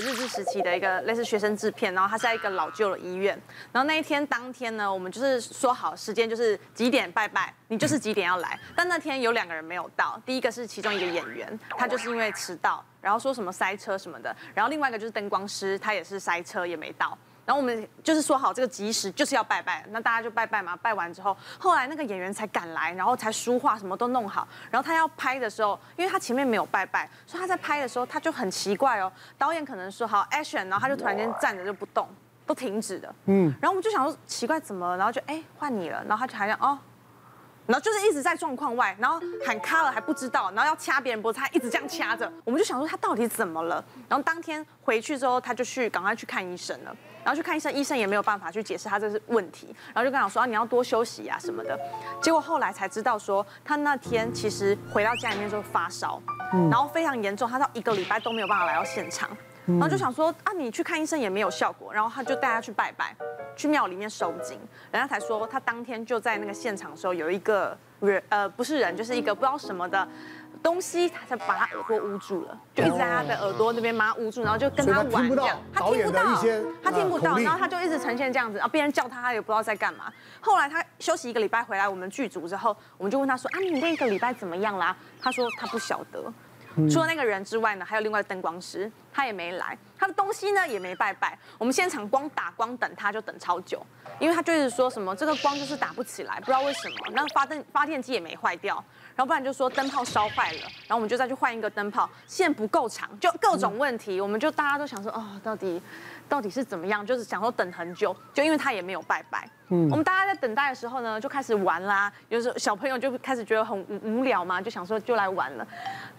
日治时期的一个类似学生制片，然后它在一个老旧的医院。然后那一天当天呢，我们就是说好时间就是几点拜拜，你就是几点要来。但那天有两个人没有到，第一个是其中一个演员，他就是因为迟到，然后说什么塞车什么的。然后另外一个就是灯光师，他也是塞车也没到。然后我们就是说好这个吉时就是要拜拜，那大家就拜拜嘛。拜完之后，后来那个演员才赶来，然后才书画什么都弄好。然后他要拍的时候，因为他前面没有拜拜，所以他在拍的时候他就很奇怪哦。导演可能说好 action，然后他就突然间站着就不动，都停止的。嗯。然后我们就想说奇怪怎么了，然后就哎换你了，然后他就还想哦。然后就是一直在状况外，然后喊卡了还不知道，然后要掐别人脖子，他一直这样掐着，我们就想说他到底怎么了？然后当天回去之后，他就去赶快去看医生了，然后去看医生，医生也没有办法去解释他这是问题，然后就跟他说啊你要多休息啊什么的，结果后来才知道说他那天其实回到家里面就发烧，然后非常严重，他到一个礼拜都没有办法来到现场。然后就想说啊，你去看医生也没有效果，然后他就带他去拜拜，去庙里面收惊，人家才说他当天就在那个现场的时候有一个人，呃，不是人，就是一个不知道什么的东西，他才把他耳朵捂住了，就一直在他的耳朵那边把他捂住，然后就跟他玩这样，他听不到，他听不到，然后他就一直呈现这样子，然后别人叫他，他也不知道在干嘛。后来他休息一个礼拜回来我们剧组之后，我们就问他说啊，你那一个礼拜怎么样啦？他说他不晓得。除了那个人之外呢，还有另外灯光师，他也没来，他的东西呢也没拜拜。我们现场光打光等他就等超久，因为他就是说什么这个光就是打不起来，不知道为什么。那个发电发电机也没坏掉，然后不然就说灯泡烧坏了，然后我们就再去换一个灯泡，线不够长，就各种问题，我们就大家都想说哦，到底。到底是怎么样？就是想说等很久，就因为他也没有拜拜。嗯，我们大家在等待的时候呢，就开始玩啦。有时候小朋友就开始觉得很无无聊嘛，就想说就来玩了。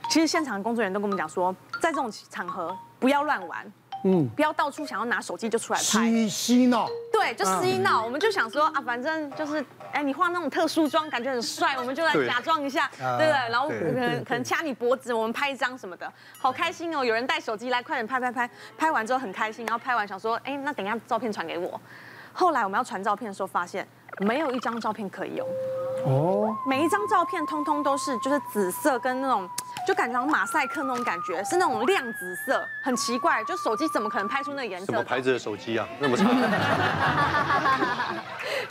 其实现场的工作人员都跟我们讲说，在这种场合不要乱玩。嗯，不要到处想要拿手机就出来拍，嬉嬉闹。对，就嬉闹。我们就想说啊，反正就是，哎，你化那种特殊妆，感觉很帅，我们就来假装一下，对不对？然后可能可能掐你脖子，我们拍一张什么的，好开心哦！有人带手机来，快点拍拍拍，拍完之后很开心，然后拍完想说，哎，那等一下照片传给我。后来我们要传照片的时候，发现没有一张照片可以用。哦，每一张照片通通都是就是紫色跟那种。就感觉像马赛克那种感觉，是那种亮紫色，很奇怪。就手机怎么可能拍出那个颜色？什么牌子的手机啊？那么长？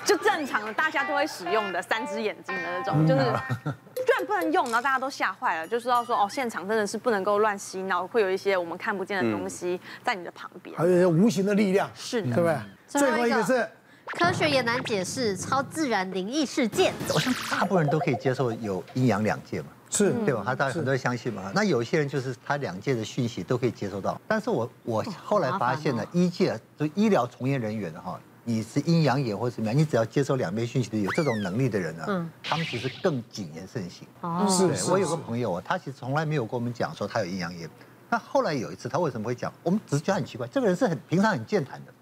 就正常的，大家都会使用的三只眼睛的那种，就是 居然不能用，然后大家都吓坏了，就知道说哦，现场真的是不能够乱洗脑，会有一些我们看不见的东西在你的旁边，还有一些无形的力量，是的，对不对？最后一个是科学也难解释超自然灵异事件，我想大部分人都可以接受有阴阳两界嘛。是对吧？他当然很多人相信嘛。那有些人就是他两界的讯息都可以接收到。但是我我后来发现呢，一界就医疗从业人员哈，你是阴阳眼或者怎么样，你只要接收两边讯息的有这种能力的人呢，嗯，他们其实更谨言慎行。哦，是。我有个朋友啊，他其实从来没有跟我们讲说他有阴阳眼。那后来有一次，他为什么会讲？我们只是觉得很奇怪，这个人是很平常很健谈的。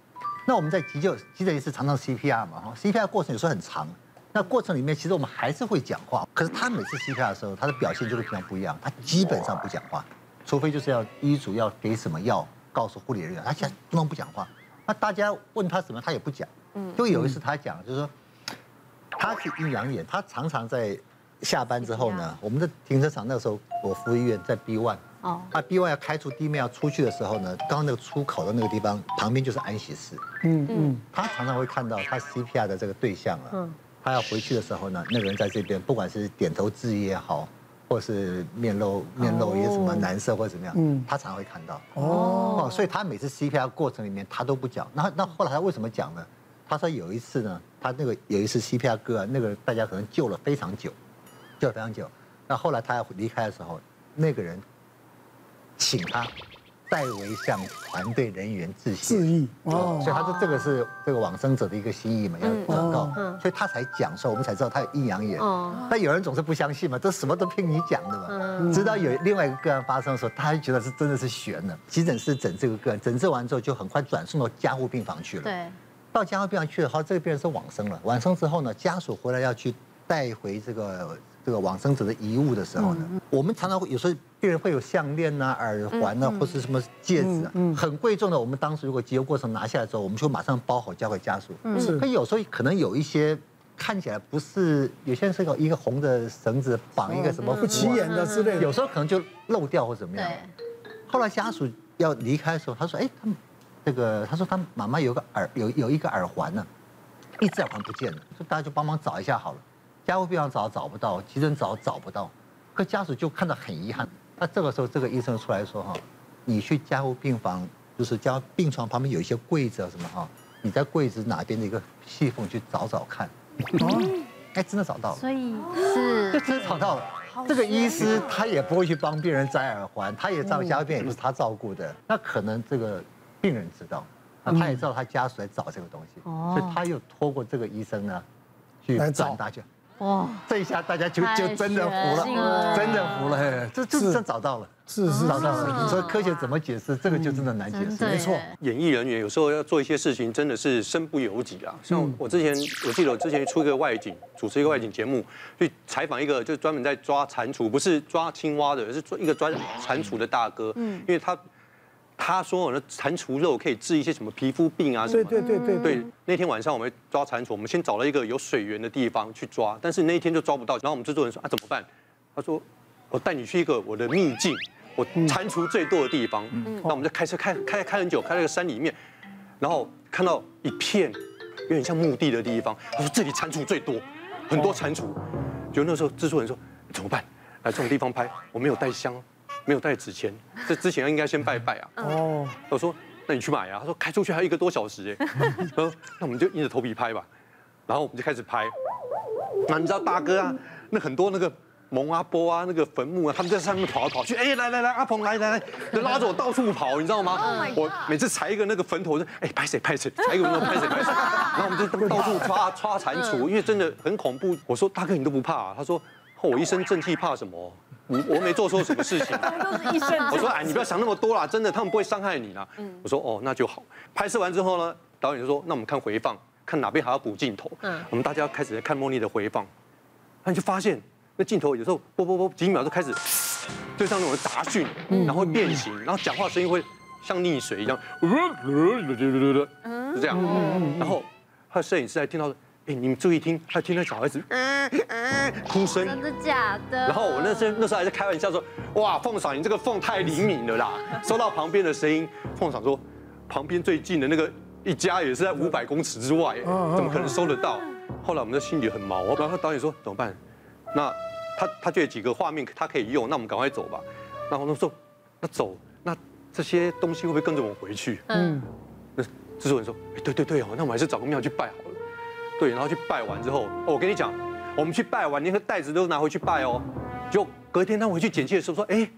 那我们在急救急诊室常常 CPR 嘛，哈，CPR 过程有时候很长。那过程里面，其实我们还是会讲话，可是他每次 CPR 的时候，他的表现就会非常不一样。他基本上不讲话，除非就是要医嘱要给什么药，告诉护理人员，他现在不能不讲话。那大家问他什么，他也不讲。嗯，就有一次他讲，就是说他是阴阳眼，他常常在下班之后呢，我们的停车场那时候我服务医院在 B one，哦，那 B one 要开出地面要出去的时候呢，刚刚那个出口的那个地方旁边就是安息室。嗯嗯，他常常会看到他 CPR 的这个对象啊。嗯。他要回去的时候呢，那个人在这边，不管是点头致意也好，或是面露面露一些什么难色或者怎么样，嗯，他常会看到。哦，所以他每次 CPR 过程里面他都不讲。那那后来他为什么讲呢？他说有一次呢，他那个有一次 CPR 哥啊，那个大家可能救了非常久，救了非常久。那后来他要离开的时候，那个人请他。代为向团队人员致谢，致意哦，所以他说这个是这个往生者的一个心意嘛，要祷告，所以他才讲说，我们才知道他有阴阳眼。但有人总是不相信嘛，这什么都听你讲的嘛。直到有另外一个个案发生的时候，他还觉得是真的是悬了。急诊室诊这个个案，诊治完之后就很快转送到加护病房去了。对，到加护病房去了，好，这个病人是往生了。往生之后呢，家属回来要去带回这个。这个往生者的遗物的时候呢，我们常常会有时候病人会有项链呐、耳环呐，或是什么戒指啊，很贵重的。我们当时如果急救过程拿下来之后，我们就马上包好交给家属。是，可有时候可能有一些看起来不是，有些人是个一个红的绳子绑一个什么不起眼的之类的，有时候可能就漏掉或怎么样。后来家属要离开的时候，他说：“哎，他们这个，他说他妈妈有个耳有有一个耳环呢，一只耳环不见了，说大家就帮忙找一下好了。加护病房找找不到，急诊找找不到，可家属就看到很遗憾。那这个时候，这个医生出来说：哈，你去加护病房，就是加病床旁边有一些柜子啊什么哈，你在柜子哪边的一个细缝去找找看。哦，哎，真的找到了，所以是就真的找到了。”这个医师他也不会去帮病人摘耳环，他也知道家病也不是他照顾的，那可能这个病人知道，那他也知道他家属来找这个东西，所以他又托过这个医生呢，去转大家。哇，这一下大家就就真的服了，真的服了，这这真找到了，是是找到了。你说科学怎么解释？这个就真的难解释。没错，演艺人员有时候要做一些事情，真的是身不由己啊。像我之前，我记得我之前出一个外景，主持一个外景节目，去采访一个就专门在抓蟾蜍，不是抓青蛙的，而是做一个抓蟾蜍的大哥。嗯，因为他。他说：“我的蟾蜍肉可以治一些什么皮肤病啊？什么？”对对对对。对，那天晚上我们抓蟾蜍，我们先找了一个有水源的地方去抓，但是那一天就抓不到。然后我们制作人说：“啊，怎么办？”他说：“我带你去一个我的秘境，我蟾蜍最多的地方。”那我们就开车开开开很久，开到一个山里面，然后看到一片有点像墓地的地方。他说：“这里蟾蜍最多，很多蟾蜍。”就那时候制作人说：“怎么办？来这种地方拍，我没有带香。”没有带纸钱，这之前应该先拜拜啊。哦，我说那你去买啊。他说开出去还有一个多小时哎。说那我们就硬着头皮拍吧。然后我们就开始拍。那你知道大哥啊，那很多那个蒙阿波啊，那个坟墓啊，他们在上面跑来跑去。哎，来来来，阿鹏来来来，就拉着我到处跑，你知道吗？我每次踩一个那个坟头，就哎拍谁拍谁，踩一个坟头 拍谁拍谁。然后我们就到处抓抓蟾蜍，因为真的很恐怖。我说大哥你都不怕啊？他说我一身正气怕什么？我我没做错什么事情，我说哎，你不要想那么多啦，真的，他们不会伤害你啦。我说哦，那就好。拍摄完之后呢，导演就说，那我们看回放，看哪边还要补镜头。嗯，我们大家开始看茉莉的回放，那你就发现那镜头有时候啵啵啵几秒就开始，就像那种杂讯，然后会变形，然后讲话声音会像溺水一样，就这样。然后他的摄影师还听到。哎，你们注意听，还听到小孩子嗯嗯哭声，真的假的？然后我那时候那时候还在开玩笑说，哇，凤嫂你这个凤太灵敏了啦，收到旁边的声音。凤嫂说，旁边最近的那个一家也是在五百公尺之外，怎么可能收得到？后来我们的心里很毛，然后导演说怎么办？那他他就有几个画面他可以用，那我们赶快走吧。然后他说，那走，那这些东西会不会跟着我们回去？嗯，那制作人说，哎，对对对哦，那我们还是找个庙去拜好了。对，然后去拜完之后，哦，我跟你讲，我们去拜完，连个袋子都拿回去拜哦。就隔天他回去剪辑的时候说，哎，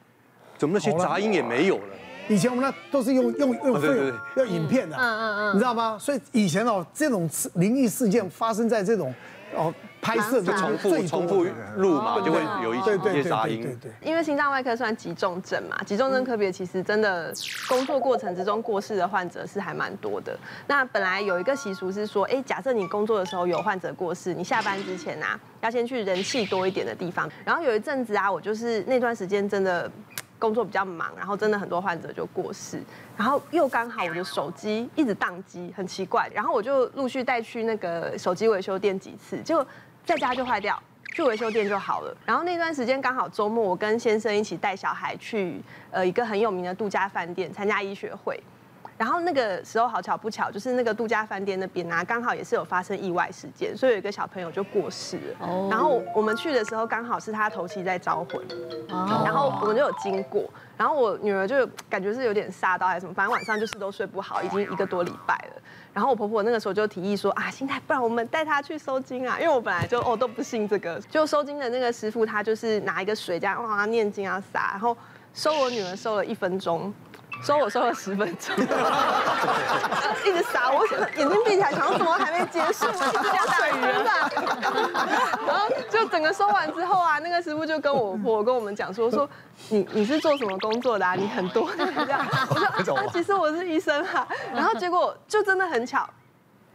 怎么那些杂音也没有了？以前我们那都是用用用对对对，用影片的，嗯嗯嗯，你知道吗？所以以前哦，这种灵异事件发生在这种哦。拍摄就重复重复录嘛，就会有一些杂音。对对。因为心脏外科算急重症嘛，急重症科别其实真的工作过程之中过世的患者是还蛮多的。那本来有一个习俗是说，哎，假设你工作的时候有患者过世，你下班之前啊，要先去人气多一点的地方。然后有一阵子啊，我就是那段时间真的。工作比较忙，然后真的很多患者就过世，然后又刚好我的手机一直宕机，很奇怪，然后我就陆续带去那个手机维修店几次，就在家就坏掉，去维修店就好了。然后那段时间刚好周末，我跟先生一起带小孩去呃一个很有名的度假饭店参加医学会。然后那个时候好巧不巧，就是那个度假饭店那边啊，刚好也是有发生意外事件，所以有一个小朋友就过世了。哦。然后我们去的时候刚好是他头七在招魂。哦。然后我们就有经过，然后我女儿就感觉是有点煞到还是什么，反正晚上就是都睡不好，已经一个多礼拜了。然后我婆婆那个时候就提议说啊，心态不然我们带她去收金啊，因为我本来就哦都不信这个，就收金的那个师傅他就是拿一个水这样哇念经啊洒，然后收我女儿收了一分钟。收我收了十分钟，一直傻，我眼睛闭起来，想说怎么还没结束，一直加水源吧。然后就整个收完之后啊，那个师傅就跟我 婆跟我们讲说说，你你是做什么工作的啊？你很多这样。我说啊，其实我是医生哈。然后结果就真的很巧。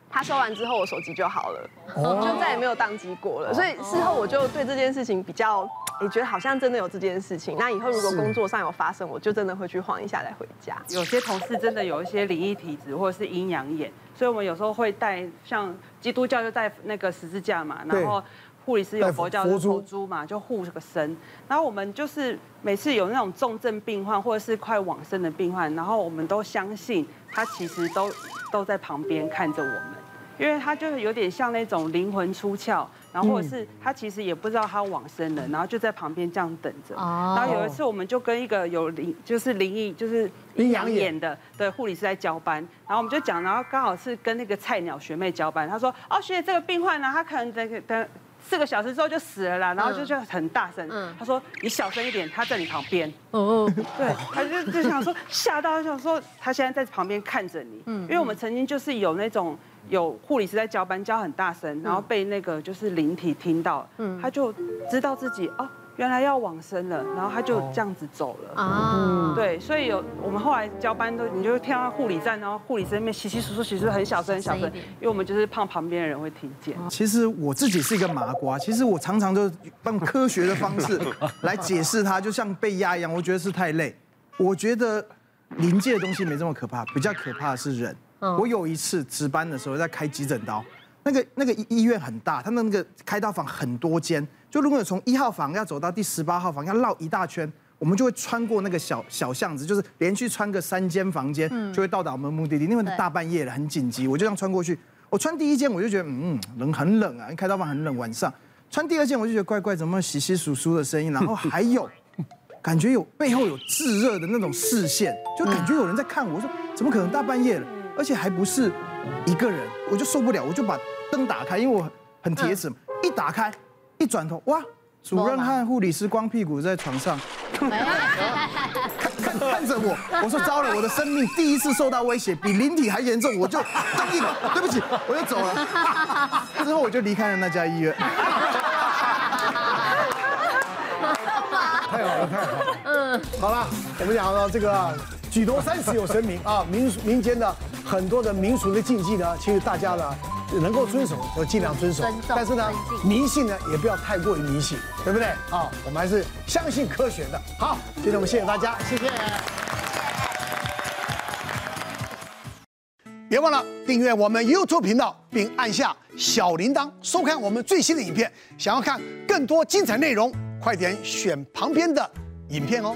他收完之后，我手机就好了，就再也没有宕机过了。所以事后我就对这件事情比较，也觉得好像真的有这件事情。那以后如果工作上有发生，我就真的会去晃一下再回家。有些同事真的有一些灵异体质或者是阴阳眼，所以我们有时候会带，像基督教就带那个十字架嘛，然后护理师有佛教的佛珠嘛，就护这个身。然后我们就是每次有那种重症病患或者是快往生的病患，然后我们都相信他其实都都在旁边看着我们，因为他就是有点像那种灵魂出窍，然后或者是他其实也不知道他往生了，然后就在旁边这样等着。然后有一次我们就跟一个有灵就是灵异就是阴阳眼的的护理师在交班，然后我们就讲，然后刚好是跟那个菜鸟学妹交班，他说哦学姐这个病患呢，他可能等等。四个小时之后就死了啦，然后就就很大声，他说你小声一点，他在你旁边。哦，对，他就就想说吓到，想说他现在在旁边看着你。嗯，因为我们曾经就是有那种有护理师在交班，交很大声，然后被那个就是灵体听到，嗯，他就知道自己哦。原来要往生了，然后他就这样子走了。啊，对，所以有我们后来交班都，你就会听到护理站，然后护理师那边稀稀疏疏，其实很小声很小声，因为我们就是怕旁边的人会听见。其实我自己是一个麻瓜，其实我常常就用科学的方式来解释它，就像被压一样，我觉得是太累。我觉得灵界的东西没这么可怕，比较可怕的是人。我有一次值班的时候在开急诊刀，那个那个医院很大，他们那个开刀房很多间。就如果你从一号房要走到第十八号房，要绕一大圈，我们就会穿过那个小小巷子，就是连续穿个三间房间，就会到达我们目的地。因为大半夜了，很紧急，我就这样穿过去。我穿第一间，我就觉得嗯，冷很冷啊，开刀房很冷，晚上。穿第二间，我就觉得怪怪，怎么窸窸窣窣的声音？然后还有，感觉有背后有炙热的那种视线，就感觉有人在看我。我说怎么可能大半夜了，而且还不是一个人，我就受不了，我就把灯打开，因为我很铁齿，一打开。一转头，哇！主任和护理师光屁股在床上，看看看着我，我说糟了，我的生命第一次受到威胁，比灵体还严重，我就答应了，对不起，我就走了。之后我就离开了那家医院。太好了，太好了。嗯，好了，我们讲到这个举头三尺有神明啊，民民间的很多的民俗的禁忌呢，其实大家呢。能够遵守就尽量遵守，但是呢，迷信呢也不要太过于迷信，对不对？啊，我们还是相信科学的。好，今天我们谢谢大家，谢谢。别忘了订阅我们 YouTube 频道，并按下小铃铛，收看我们最新的影片。想要看更多精彩内容，快点选旁边的影片哦。